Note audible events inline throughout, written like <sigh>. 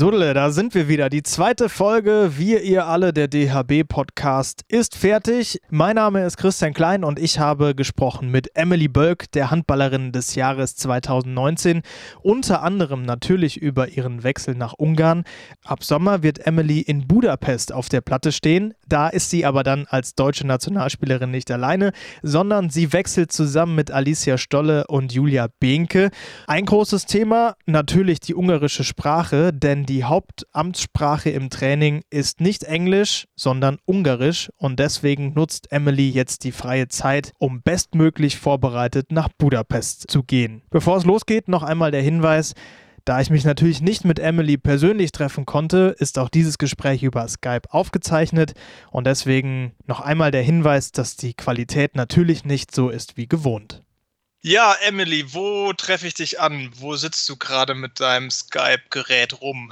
Sudle, da sind wir wieder. Die zweite Folge, wir ihr alle, der DHB-Podcast, ist fertig. Mein Name ist Christian Klein und ich habe gesprochen mit Emily Bölk, der Handballerin des Jahres 2019. Unter anderem natürlich über ihren Wechsel nach Ungarn. Ab Sommer wird Emily in Budapest auf der Platte stehen. Da ist sie aber dann als deutsche Nationalspielerin nicht alleine, sondern sie wechselt zusammen mit Alicia Stolle und Julia Behnke. Ein großes Thema, natürlich die ungarische Sprache, denn denn die Hauptamtssprache im Training ist nicht Englisch, sondern Ungarisch und deswegen nutzt Emily jetzt die freie Zeit, um bestmöglich vorbereitet nach Budapest zu gehen. Bevor es losgeht, noch einmal der Hinweis, da ich mich natürlich nicht mit Emily persönlich treffen konnte, ist auch dieses Gespräch über Skype aufgezeichnet und deswegen noch einmal der Hinweis, dass die Qualität natürlich nicht so ist wie gewohnt. Ja, Emily, wo treffe ich dich an? Wo sitzt du gerade mit deinem Skype-Gerät rum?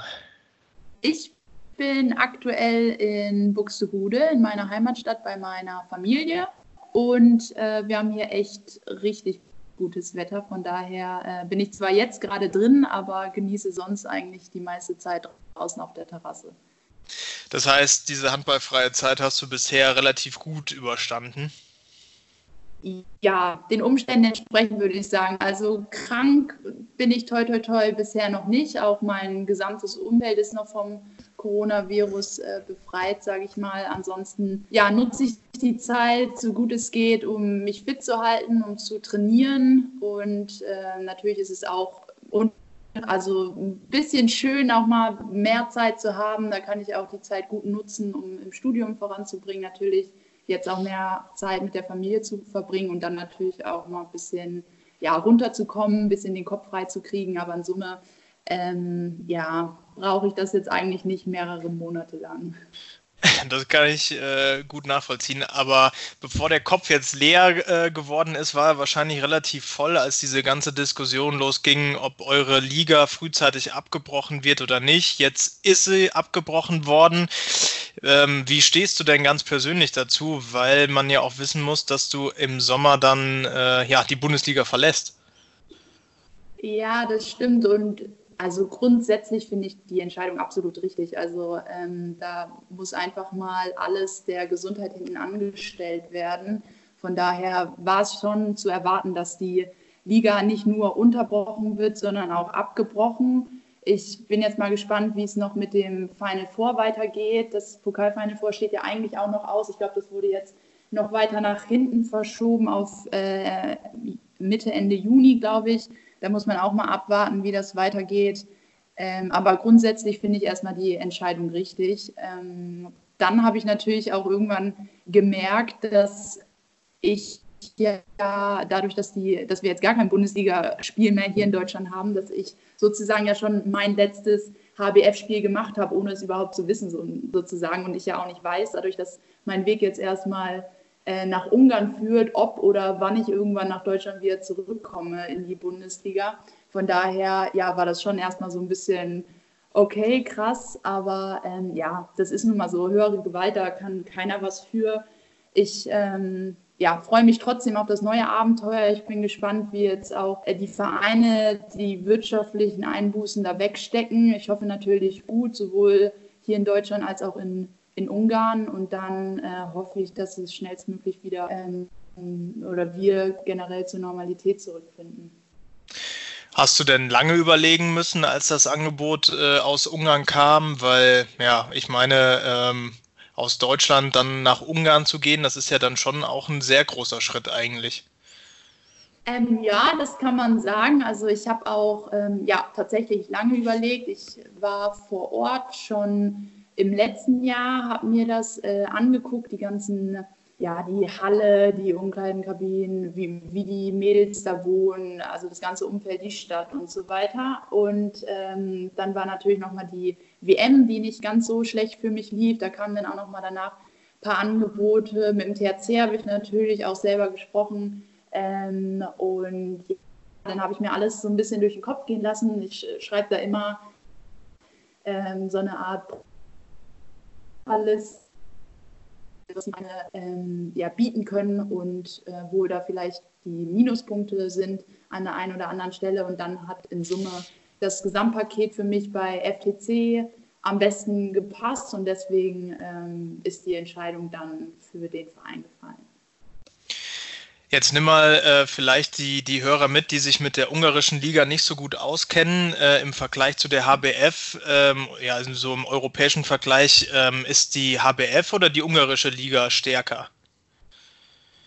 Ich bin aktuell in Buxtehude, in meiner Heimatstadt bei meiner Familie. Und äh, wir haben hier echt richtig gutes Wetter. Von daher äh, bin ich zwar jetzt gerade drin, aber genieße sonst eigentlich die meiste Zeit draußen auf der Terrasse. Das heißt, diese handballfreie Zeit hast du bisher relativ gut überstanden ja, den Umständen entsprechend würde ich sagen. Also krank bin ich toi toi toi bisher noch nicht. Auch mein gesamtes Umfeld ist noch vom Coronavirus äh, befreit, sage ich mal. Ansonsten ja, nutze ich die Zeit, so gut es geht, um mich fit zu halten, um zu trainieren. Und äh, natürlich ist es auch also ein bisschen schön, auch mal mehr Zeit zu haben. Da kann ich auch die Zeit gut nutzen, um im Studium voranzubringen. Natürlich jetzt auch mehr Zeit mit der Familie zu verbringen und dann natürlich auch mal ein bisschen ja, runterzukommen, ein bisschen den Kopf frei zu kriegen. Aber in Summe, ähm, ja, brauche ich das jetzt eigentlich nicht mehrere Monate lang. <laughs> Das kann ich äh, gut nachvollziehen. Aber bevor der Kopf jetzt leer äh, geworden ist, war er wahrscheinlich relativ voll, als diese ganze Diskussion losging, ob eure Liga frühzeitig abgebrochen wird oder nicht. Jetzt ist sie abgebrochen worden. Ähm, wie stehst du denn ganz persönlich dazu? Weil man ja auch wissen muss, dass du im Sommer dann äh, ja, die Bundesliga verlässt. Ja, das stimmt. Und also grundsätzlich finde ich die Entscheidung absolut richtig. Also ähm, da muss einfach mal alles der Gesundheit hinten angestellt werden. Von daher war es schon zu erwarten, dass die Liga nicht nur unterbrochen wird, sondern auch abgebrochen. Ich bin jetzt mal gespannt, wie es noch mit dem Final Four weitergeht. Das Pokal-Final Four steht ja eigentlich auch noch aus. Ich glaube, das wurde jetzt noch weiter nach hinten verschoben auf äh, Mitte, Ende Juni, glaube ich. Da muss man auch mal abwarten, wie das weitergeht. Ähm, aber grundsätzlich finde ich erstmal die Entscheidung richtig. Ähm, dann habe ich natürlich auch irgendwann gemerkt, dass ich ja dadurch, dass, die, dass wir jetzt gar kein Bundesligaspiel mehr hier in Deutschland haben, dass ich sozusagen ja schon mein letztes HBF-Spiel gemacht habe, ohne es überhaupt zu wissen, so, sozusagen. Und ich ja auch nicht weiß, dadurch, dass mein Weg jetzt erstmal äh, nach Ungarn führt, ob oder wann ich irgendwann nach Deutschland wieder zurückkomme in die Bundesliga. Von daher, ja, war das schon erstmal so ein bisschen okay, krass, aber ähm, ja, das ist nun mal so, höhere Gewalt, da kann keiner was für. Ich ähm, ja, freue mich trotzdem auf das neue Abenteuer. Ich bin gespannt, wie jetzt auch äh, die Vereine die wirtschaftlichen Einbußen da wegstecken. Ich hoffe natürlich gut, sowohl hier in Deutschland als auch in in Ungarn und dann äh, hoffe ich, dass es schnellstmöglich wieder ähm, oder wir generell zur Normalität zurückfinden. Hast du denn lange überlegen müssen, als das Angebot äh, aus Ungarn kam? Weil, ja, ich meine, ähm, aus Deutschland dann nach Ungarn zu gehen, das ist ja dann schon auch ein sehr großer Schritt eigentlich. Ähm, ja, das kann man sagen. Also ich habe auch ähm, ja, tatsächlich lange überlegt. Ich war vor Ort schon im letzten Jahr habe mir das äh, angeguckt, die ganzen, ja, die Halle, die Umkleidenkabinen, wie, wie die Mädels da wohnen, also das ganze Umfeld, die Stadt und so weiter. Und ähm, dann war natürlich nochmal die WM, die nicht ganz so schlecht für mich lief. Da kamen dann auch nochmal danach ein paar Angebote. Mit dem THC habe ich natürlich auch selber gesprochen. Ähm, und dann habe ich mir alles so ein bisschen durch den Kopf gehen lassen. Ich äh, schreibe da immer ähm, so eine Art alles, was meine ähm, ja, bieten können und äh, wo da vielleicht die Minuspunkte sind an der einen oder anderen Stelle. Und dann hat in Summe das Gesamtpaket für mich bei FTC am besten gepasst und deswegen ähm, ist die Entscheidung dann für den Verein gefallen. Jetzt nimm mal äh, vielleicht die, die Hörer mit, die sich mit der ungarischen Liga nicht so gut auskennen. Äh, Im Vergleich zu der HBF, ähm, ja, also so im europäischen Vergleich, ähm, ist die HBF oder die ungarische Liga stärker?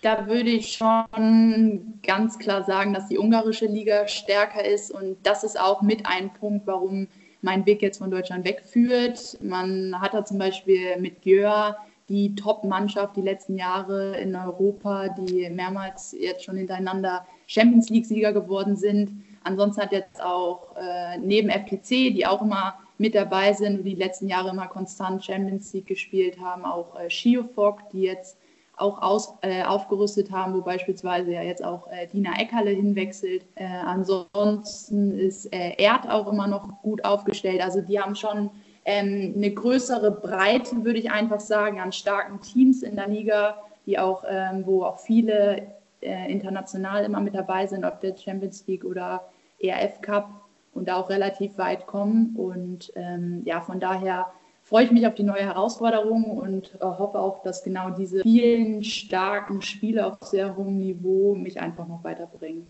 Da würde ich schon ganz klar sagen, dass die ungarische Liga stärker ist und das ist auch mit ein Punkt, warum mein Weg jetzt von Deutschland wegführt. Man hat da zum Beispiel mit Gjör die Top-Mannschaft die letzten Jahre in Europa, die mehrmals jetzt schon hintereinander Champions League-Sieger geworden sind. Ansonsten hat jetzt auch äh, neben FPC, die auch immer mit dabei sind und die letzten Jahre immer konstant Champions League gespielt haben, auch äh, Schiofok, die jetzt auch aus, äh, aufgerüstet haben, wo beispielsweise ja jetzt auch äh, Dina Eckerle hinwechselt. Äh, ansonsten ist äh, Erd auch immer noch gut aufgestellt. Also die haben schon ähm, eine größere Breite, würde ich einfach sagen, an starken Teams in der Liga, die auch, ähm, wo auch viele äh, international immer mit dabei sind, ob der Champions League oder ERF Cup und da auch relativ weit kommen. Und ähm, ja, von daher freue ich mich auf die neue Herausforderung und äh, hoffe auch, dass genau diese vielen starken Spiele auf sehr hohem Niveau mich einfach noch weiterbringen.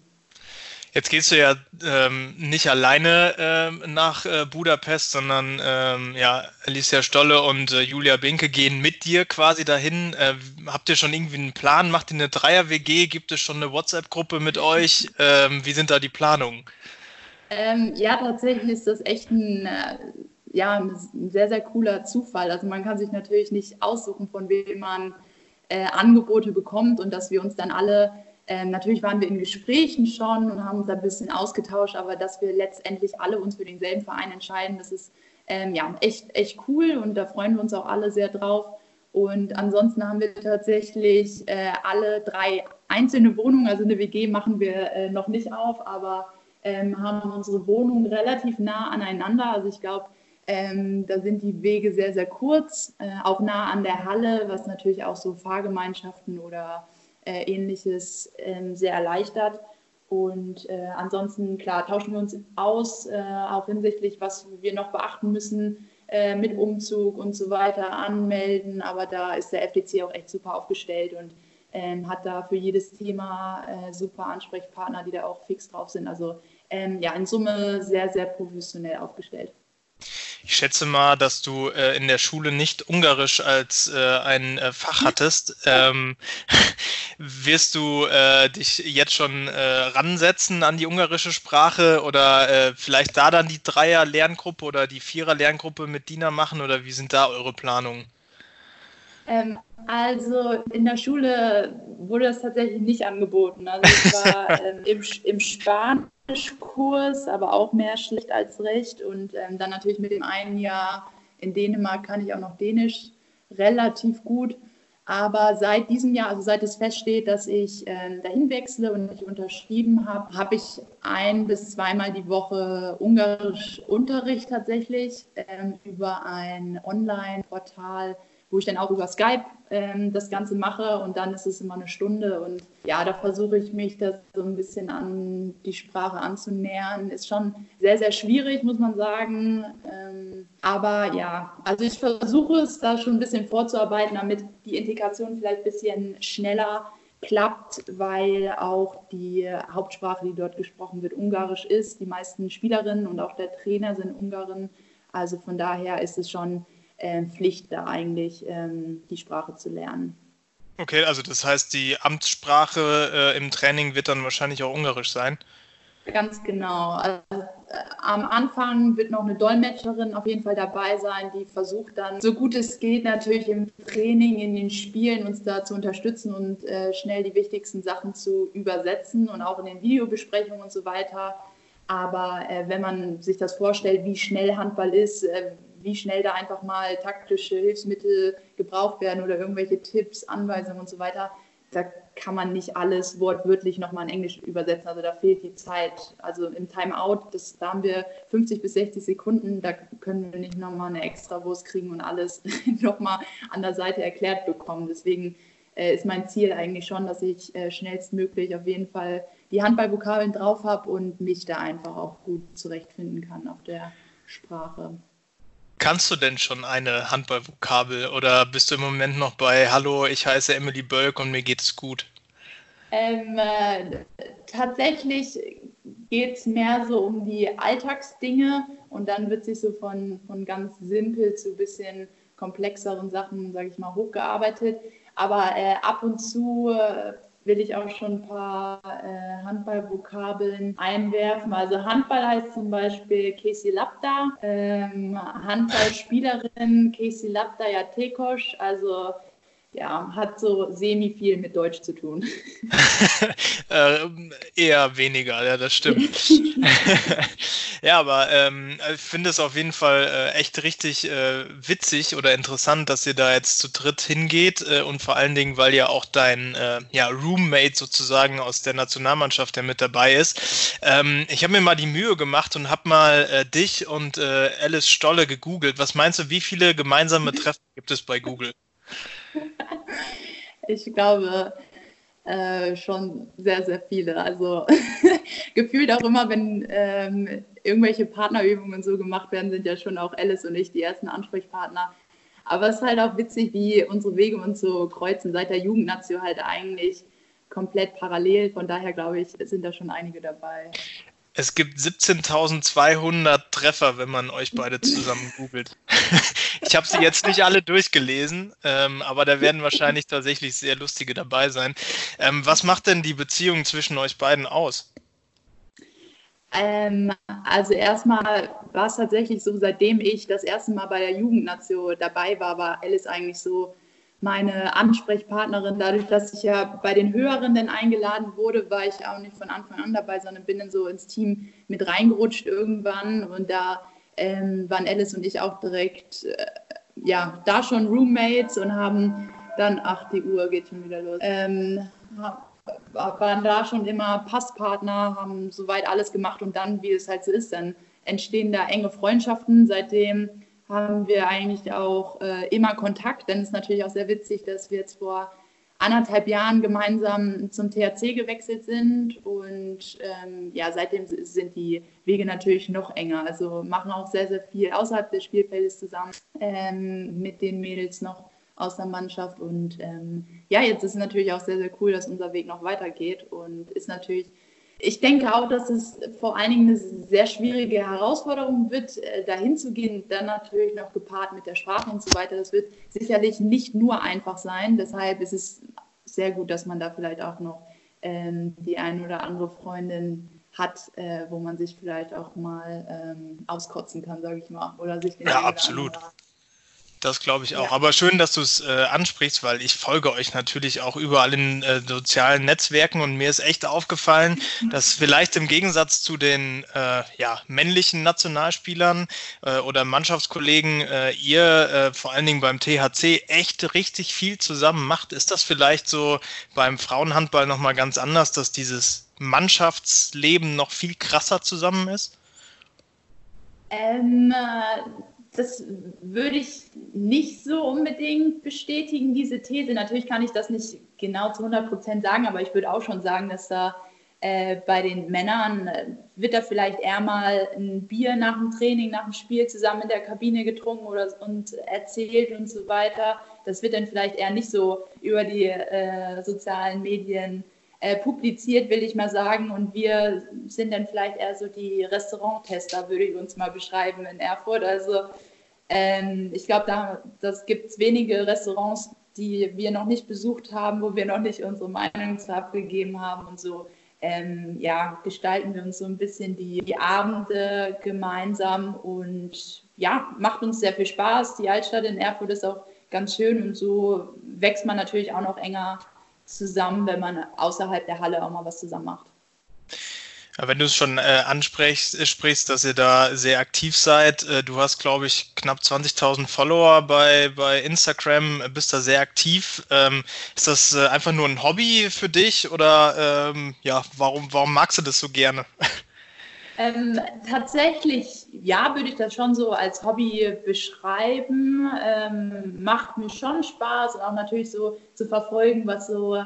Jetzt gehst du ja ähm, nicht alleine ähm, nach äh, Budapest, sondern ähm, ja, Alicia Stolle und äh, Julia Binke gehen mit dir quasi dahin. Äh, habt ihr schon irgendwie einen Plan? Macht ihr eine Dreier-WG? Gibt es schon eine WhatsApp-Gruppe mit euch? Ähm, wie sind da die Planungen? Ähm, ja, tatsächlich ist das echt ein, äh, ja, ein sehr, sehr cooler Zufall. Also man kann sich natürlich nicht aussuchen, von wem man äh, Angebote bekommt und dass wir uns dann alle ähm, natürlich waren wir in Gesprächen schon und haben uns ein bisschen ausgetauscht, aber dass wir letztendlich alle uns für denselben Verein entscheiden, das ist ähm, ja echt, echt cool und da freuen wir uns auch alle sehr drauf. Und ansonsten haben wir tatsächlich äh, alle drei einzelne Wohnungen, also eine WG machen wir äh, noch nicht auf, aber ähm, haben unsere Wohnungen relativ nah aneinander. Also ich glaube, ähm, da sind die Wege sehr, sehr kurz, äh, auch nah an der Halle, was natürlich auch so Fahrgemeinschaften oder äh, ähnliches ähm, sehr erleichtert. Und äh, ansonsten, klar, tauschen wir uns aus, äh, auch hinsichtlich, was wir noch beachten müssen äh, mit Umzug und so weiter, anmelden. Aber da ist der FDC auch echt super aufgestellt und ähm, hat da für jedes Thema äh, super Ansprechpartner, die da auch fix drauf sind. Also ähm, ja, in Summe sehr, sehr professionell aufgestellt. Ich schätze mal, dass du äh, in der Schule nicht Ungarisch als äh, ein äh, Fach hattest. Ähm, <laughs> wirst du äh, dich jetzt schon äh, ransetzen an die ungarische Sprache oder äh, vielleicht da dann die Dreier-Lerngruppe oder die Vierer-Lerngruppe mit Dina machen oder wie sind da eure Planungen? Ähm, also in der Schule wurde das tatsächlich nicht angeboten. Also ich war <laughs> ähm, im, im Spanischkurs, aber auch mehr schlecht als recht. Und ähm, dann natürlich mit dem einen Jahr in Dänemark kann ich auch noch Dänisch relativ gut. Aber seit diesem Jahr, also seit es feststeht, dass ich äh, dahin wechsle und ich unterschrieben habe, habe ich ein bis zweimal die Woche Ungarisch Unterricht tatsächlich ähm, über ein Online-Portal wo ich dann auch über Skype ähm, das Ganze mache und dann ist es immer eine Stunde und ja, da versuche ich mich das so ein bisschen an die Sprache anzunähern. Ist schon sehr, sehr schwierig, muss man sagen. Ähm, aber ja, also ich versuche es da schon ein bisschen vorzuarbeiten, damit die Integration vielleicht ein bisschen schneller klappt, weil auch die Hauptsprache, die dort gesprochen wird, Ungarisch ist. Die meisten Spielerinnen und auch der Trainer sind Ungarin. Also von daher ist es schon äh, Pflicht, da eigentlich ähm, die Sprache zu lernen. Okay, also das heißt, die Amtssprache äh, im Training wird dann wahrscheinlich auch Ungarisch sein. Ganz genau. Also, äh, am Anfang wird noch eine Dolmetscherin auf jeden Fall dabei sein, die versucht dann, so gut es geht, natürlich im Training, in den Spielen uns da zu unterstützen und äh, schnell die wichtigsten Sachen zu übersetzen und auch in den Videobesprechungen und so weiter. Aber äh, wenn man sich das vorstellt, wie schnell Handball ist, äh, wie schnell da einfach mal taktische Hilfsmittel gebraucht werden oder irgendwelche Tipps, Anweisungen und so weiter. Da kann man nicht alles wortwörtlich nochmal in Englisch übersetzen. Also da fehlt die Zeit. Also im Timeout, das, da haben wir 50 bis 60 Sekunden, da können wir nicht nochmal eine extra Wurst kriegen und alles <laughs> nochmal an der Seite erklärt bekommen. Deswegen äh, ist mein Ziel eigentlich schon, dass ich äh, schnellstmöglich auf jeden Fall die Handballvokabeln drauf habe und mich da einfach auch gut zurechtfinden kann auf der Sprache. Kannst du denn schon eine Handballvokabel oder bist du im Moment noch bei Hallo, ich heiße Emily Bölk und mir geht es gut? Ähm, äh, tatsächlich geht es mehr so um die Alltagsdinge und dann wird sich so von, von ganz simpel zu bisschen komplexeren Sachen, sage ich mal, hochgearbeitet. Aber äh, ab und zu äh, will ich auch schon ein paar äh, Handballvokabeln einwerfen. Also Handball heißt zum Beispiel Casey Lapta, ähm, Handballspielerin Casey Lapta Jatekosch, also ja, hat so semi viel mit Deutsch zu tun. <laughs> äh, eher weniger, ja, das stimmt. <laughs> ja, aber ähm, ich finde es auf jeden Fall äh, echt richtig äh, witzig oder interessant, dass ihr da jetzt zu dritt hingeht äh, und vor allen Dingen, weil ja auch dein äh, ja, Roommate sozusagen aus der Nationalmannschaft, der mit dabei ist. Ähm, ich habe mir mal die Mühe gemacht und habe mal äh, dich und Alice Stolle gegoogelt. Was meinst du, wie viele gemeinsame Treffen gibt es bei Google? <laughs> ich glaube äh, schon sehr, sehr viele. Also <laughs> gefühlt auch immer, wenn ähm, irgendwelche Partnerübungen so gemacht werden, sind ja schon auch Alice und ich die ersten Ansprechpartner. Aber es ist halt auch witzig, wie unsere Wege uns so kreuzen, seit der Jugendnation halt eigentlich komplett parallel. Von daher glaube ich, sind da schon einige dabei. Es gibt 17.200 Treffer, wenn man euch beide zusammen googelt. <laughs> ich habe sie jetzt nicht alle durchgelesen, ähm, aber da werden wahrscheinlich tatsächlich sehr lustige dabei sein. Ähm, was macht denn die Beziehung zwischen euch beiden aus? Ähm, also erstmal war es tatsächlich so, seitdem ich das erste Mal bei der Jugendnation dabei war, war Alice eigentlich so meine Ansprechpartnerin. Dadurch, dass ich ja bei den Hörenden eingeladen wurde, war ich auch nicht von Anfang an dabei, sondern bin dann so ins Team mit reingerutscht irgendwann. Und da ähm, waren Alice und ich auch direkt, äh, ja, da schon Roommates und haben dann, ach, die Uhr geht schon wieder los. Ähm, waren da schon immer Passpartner, haben soweit alles gemacht und dann, wie es halt so ist, dann entstehen da enge Freundschaften. Seitdem haben wir eigentlich auch äh, immer Kontakt, denn es ist natürlich auch sehr witzig, dass wir jetzt vor anderthalb Jahren gemeinsam zum THC gewechselt sind. Und ähm, ja, seitdem sind die Wege natürlich noch enger. Also machen auch sehr, sehr viel außerhalb des Spielfeldes zusammen ähm, mit den Mädels noch aus der Mannschaft. Und ähm, ja, jetzt ist es natürlich auch sehr, sehr cool, dass unser Weg noch weitergeht. Und ist natürlich ich denke auch, dass es vor allen Dingen eine sehr schwierige Herausforderung wird, äh, dahin zu gehen, dann natürlich noch gepaart mit der Sprache und so weiter. Das wird sicherlich nicht nur einfach sein. Deshalb ist es sehr gut, dass man da vielleicht auch noch ähm, die ein oder andere Freundin hat, äh, wo man sich vielleicht auch mal ähm, auskotzen kann, sage ich mal. Oder sich ja, absolut. Das glaube ich auch. Ja. Aber schön, dass du es äh, ansprichst, weil ich folge euch natürlich auch überall in äh, sozialen Netzwerken und mir ist echt aufgefallen, mhm. dass vielleicht im Gegensatz zu den äh, ja, männlichen Nationalspielern äh, oder Mannschaftskollegen äh, ihr äh, vor allen Dingen beim THC echt richtig viel zusammen macht. Ist das vielleicht so beim Frauenhandball nochmal ganz anders, dass dieses Mannschaftsleben noch viel krasser zusammen ist? Ähm, das würde ich nicht so unbedingt bestätigen, diese These. Natürlich kann ich das nicht genau zu 100 Prozent sagen, aber ich würde auch schon sagen, dass da äh, bei den Männern äh, wird da vielleicht eher mal ein Bier nach dem Training, nach dem Spiel zusammen in der Kabine getrunken oder, und erzählt und so weiter. Das wird dann vielleicht eher nicht so über die äh, sozialen Medien äh, publiziert, will ich mal sagen. Und wir sind dann vielleicht eher so die Restauranttester, würde ich uns mal beschreiben in Erfurt. Also ähm, ich glaube, da das gibt es wenige Restaurants, die wir noch nicht besucht haben, wo wir noch nicht unsere Meinung zu abgegeben haben und so. Ähm, ja, gestalten wir uns so ein bisschen die, die Abende gemeinsam und ja, macht uns sehr viel Spaß. Die Altstadt in Erfurt ist auch ganz schön und so wächst man natürlich auch noch enger zusammen, wenn man außerhalb der Halle auch mal was zusammen macht. Wenn du es schon äh, ansprichst, äh, sprichst, dass ihr da sehr aktiv seid, äh, du hast, glaube ich, knapp 20.000 Follower bei, bei Instagram, äh, bist da sehr aktiv. Ähm, ist das äh, einfach nur ein Hobby für dich oder ähm, ja, warum, warum magst du das so gerne? <laughs> Ähm, tatsächlich, ja, würde ich das schon so als Hobby beschreiben. Ähm, macht mir schon Spaß und auch natürlich so zu verfolgen, was so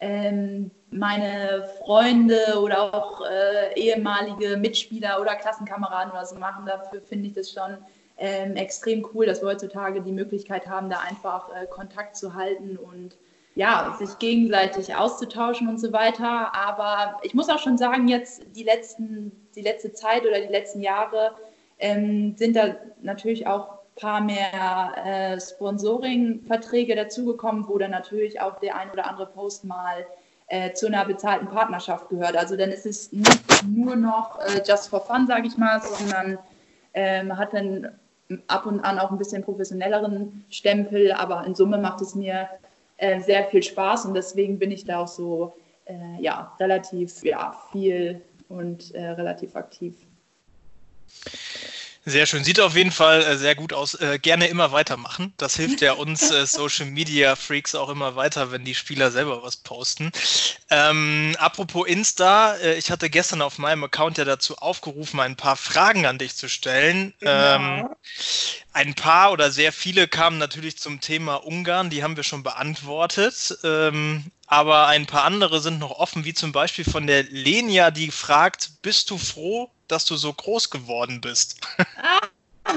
ähm, meine Freunde oder auch äh, ehemalige Mitspieler oder Klassenkameraden oder so machen. Dafür finde ich das schon ähm, extrem cool, dass wir heutzutage die Möglichkeit haben, da einfach äh, Kontakt zu halten und ja, sich gegenseitig auszutauschen und so weiter. Aber ich muss auch schon sagen, jetzt die letzten, die letzte Zeit oder die letzten Jahre ähm, sind da natürlich auch ein paar mehr äh, Sponsoring-Verträge dazugekommen, wo dann natürlich auch der ein oder andere Post mal äh, zu einer bezahlten Partnerschaft gehört. Also dann ist es nicht nur noch äh, just for fun, sage ich mal, sondern ähm, hat dann ab und an auch ein bisschen professionelleren Stempel, aber in Summe macht es mir äh, sehr viel Spaß und deswegen bin ich da auch so äh, ja, relativ ja, viel und äh, relativ aktiv. Sehr schön. Sieht auf jeden Fall äh, sehr gut aus. Äh, gerne immer weitermachen. Das hilft ja uns äh, <laughs> Social Media Freaks auch immer weiter, wenn die Spieler selber was posten. Ähm, apropos Insta, ich hatte gestern auf meinem Account ja dazu aufgerufen, ein paar Fragen an dich zu stellen. Genau. Ähm, ein paar oder sehr viele kamen natürlich zum Thema Ungarn, die haben wir schon beantwortet. Ähm, aber ein paar andere sind noch offen, wie zum Beispiel von der Lenia, die fragt, bist du froh, dass du so groß geworden bist? <laughs>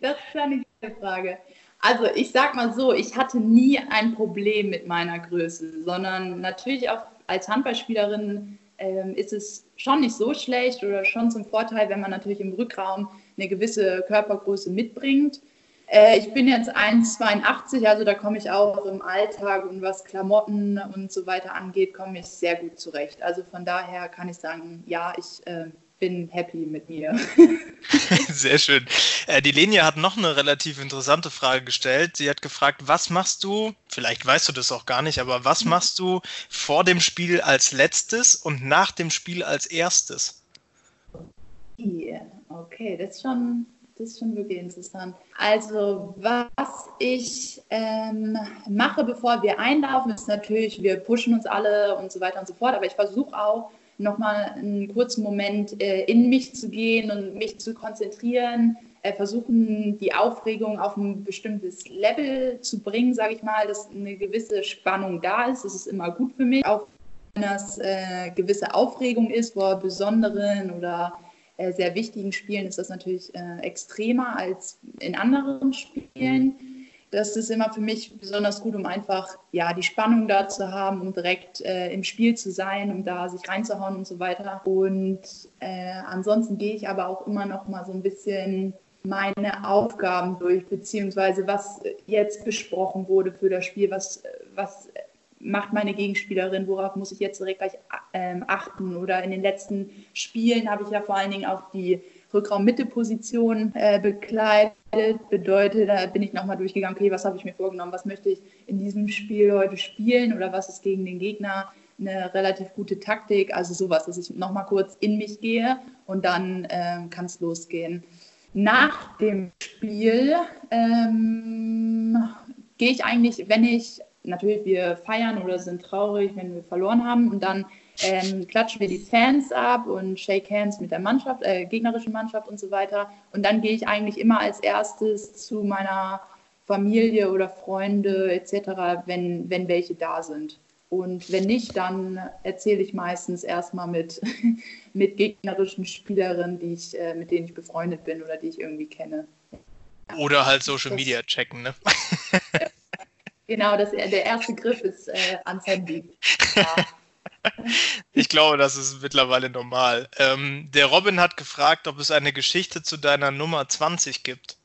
das ist eine gute Frage. Also ich sag mal so, ich hatte nie ein Problem mit meiner Größe, sondern natürlich auch als Handballspielerin ähm, ist es schon nicht so schlecht oder schon zum Vorteil, wenn man natürlich im Rückraum eine gewisse Körpergröße mitbringt. Äh, ich bin jetzt 1,82, also da komme ich auch im Alltag und was Klamotten und so weiter angeht, komme ich sehr gut zurecht. Also von daher kann ich sagen, ja, ich äh, bin happy mit mir. <laughs> Sehr schön. Äh, die Lenia hat noch eine relativ interessante Frage gestellt. Sie hat gefragt, was machst du, vielleicht weißt du das auch gar nicht, aber was mhm. machst du vor dem Spiel als letztes und nach dem Spiel als erstes? Yeah, okay, das ist schon das ist schon wirklich interessant. Also, was ich ähm, mache, bevor wir einlaufen, ist natürlich, wir pushen uns alle und so weiter und so fort. Aber ich versuche auch, nochmal einen kurzen Moment äh, in mich zu gehen und mich zu konzentrieren, äh, versuchen, die Aufregung auf ein bestimmtes Level zu bringen, sage ich mal, dass eine gewisse Spannung da ist. Das ist immer gut für mich. Auch wenn das äh, gewisse Aufregung ist vor besonderen oder sehr wichtigen Spielen ist das natürlich äh, extremer als in anderen Spielen. Das ist immer für mich besonders gut, um einfach ja, die Spannung da zu haben, um direkt äh, im Spiel zu sein, um da sich reinzuhauen und so weiter. Und äh, ansonsten gehe ich aber auch immer noch mal so ein bisschen meine Aufgaben durch, beziehungsweise was jetzt besprochen wurde für das Spiel, was, was macht meine Gegenspielerin, worauf muss ich jetzt direkt gleich ähm, achten. Oder in den letzten Spielen habe ich ja vor allen Dingen auch die Rückraum-Mitte-Position äh, bekleidet. Bedeutet, da bin ich nochmal durchgegangen, okay, was habe ich mir vorgenommen, was möchte ich in diesem Spiel heute spielen oder was ist gegen den Gegner eine relativ gute Taktik. Also sowas, dass ich nochmal kurz in mich gehe und dann ähm, kann es losgehen. Nach dem Spiel ähm, gehe ich eigentlich, wenn ich natürlich, wir feiern oder sind traurig, wenn wir verloren haben. Und dann ähm, klatschen wir die Fans ab und shake hands mit der Mannschaft, äh, gegnerischen Mannschaft und so weiter. Und dann gehe ich eigentlich immer als erstes zu meiner Familie oder Freunde etc., wenn, wenn welche da sind. Und wenn nicht, dann erzähle ich meistens erstmal mit, <laughs> mit gegnerischen Spielerinnen, die ich, äh, mit denen ich befreundet bin oder die ich irgendwie kenne. Oder halt Social Media checken, ne? Genau, das, der erste Griff ist äh, ans Handy. Ja. <laughs> Ich glaube, das ist mittlerweile normal. Ähm, der Robin hat gefragt, ob es eine Geschichte zu deiner Nummer 20 gibt.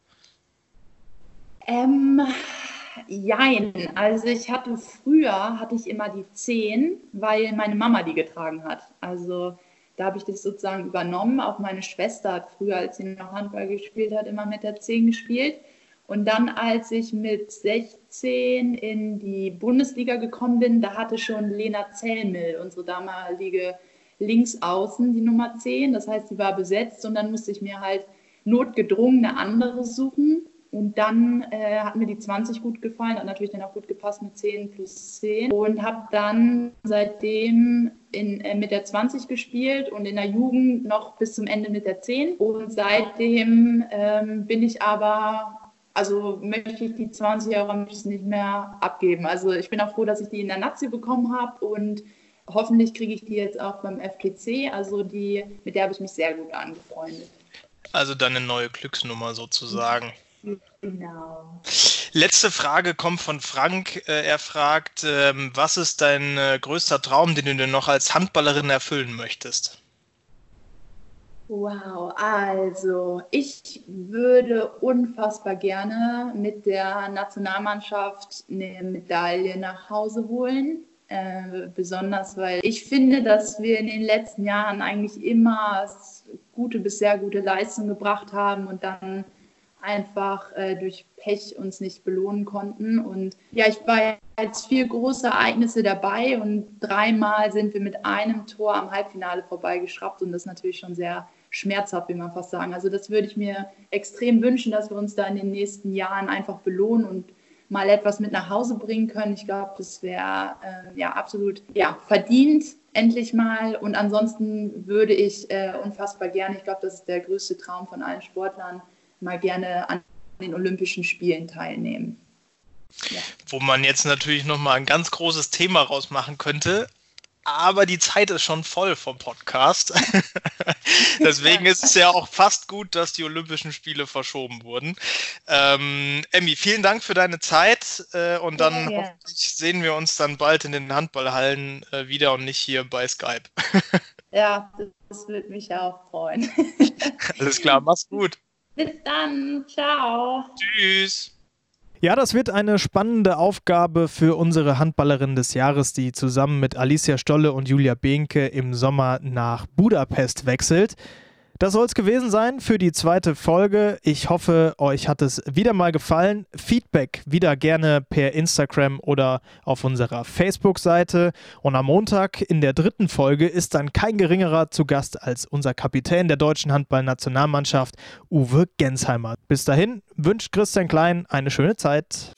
Ähm, jein. Also ich hatte früher, hatte ich immer die 10, weil meine Mama die getragen hat. Also da habe ich das sozusagen übernommen. Auch meine Schwester hat früher, als sie noch Handball gespielt hat, immer mit der 10 gespielt. Und dann, als ich mit 16 in die Bundesliga gekommen bin, da hatte schon Lena Zellmill, unsere damalige Linksaußen, die Nummer 10. Das heißt, sie war besetzt und dann musste ich mir halt notgedrungen eine andere suchen. Und dann äh, hat mir die 20 gut gefallen, hat natürlich dann auch gut gepasst mit 10 plus 10 und habe dann seitdem in, äh, mit der 20 gespielt und in der Jugend noch bis zum Ende mit der 10. Und seitdem ähm, bin ich aber also möchte ich die 20 Euro nicht mehr abgeben. Also ich bin auch froh, dass ich die in der Nazi bekommen habe und hoffentlich kriege ich die jetzt auch beim FTC. Also die, mit der habe ich mich sehr gut angefreundet. Also deine neue Glücksnummer sozusagen. Genau. Letzte Frage kommt von Frank. Äh, er fragt, ähm, was ist dein äh, größter Traum, den du dir noch als Handballerin erfüllen möchtest? Wow, also ich würde unfassbar gerne mit der Nationalmannschaft eine Medaille nach Hause holen. Äh, besonders weil ich finde, dass wir in den letzten Jahren eigentlich immer gute bis sehr gute Leistungen gebracht haben und dann einfach äh, durch Pech uns nicht belohnen konnten. Und ja, ich war jetzt vier große Ereignisse dabei und dreimal sind wir mit einem Tor am Halbfinale vorbeigeschraubt und das ist natürlich schon sehr schmerzhaft, wie man fast sagen. Also das würde ich mir extrem wünschen, dass wir uns da in den nächsten Jahren einfach belohnen und mal etwas mit nach Hause bringen können. Ich glaube, das wäre äh, ja absolut ja, verdient, endlich mal. Und ansonsten würde ich äh, unfassbar gerne, ich glaube, das ist der größte Traum von allen Sportlern, mal gerne an den Olympischen Spielen teilnehmen. Ja. Wo man jetzt natürlich nochmal ein ganz großes Thema rausmachen könnte, aber die Zeit ist schon voll vom Podcast. <laughs> Deswegen ist es ja auch fast gut, dass die Olympischen Spiele verschoben wurden. Ähm, Emmy, vielen Dank für deine Zeit äh, und dann ja, ja. hoffentlich sehen wir uns dann bald in den Handballhallen äh, wieder und nicht hier bei Skype. <laughs> ja, das würde mich auch freuen. Alles klar, mach's gut. Bis dann, ciao. Tschüss. Ja, das wird eine spannende Aufgabe für unsere Handballerin des Jahres, die zusammen mit Alicia Stolle und Julia Behnke im Sommer nach Budapest wechselt. Das soll es gewesen sein für die zweite Folge. Ich hoffe, euch hat es wieder mal gefallen. Feedback wieder gerne per Instagram oder auf unserer Facebook-Seite. Und am Montag in der dritten Folge ist dann kein geringerer zu Gast als unser Kapitän der deutschen Handballnationalmannschaft, Uwe Gensheimer. Bis dahin wünscht Christian Klein eine schöne Zeit.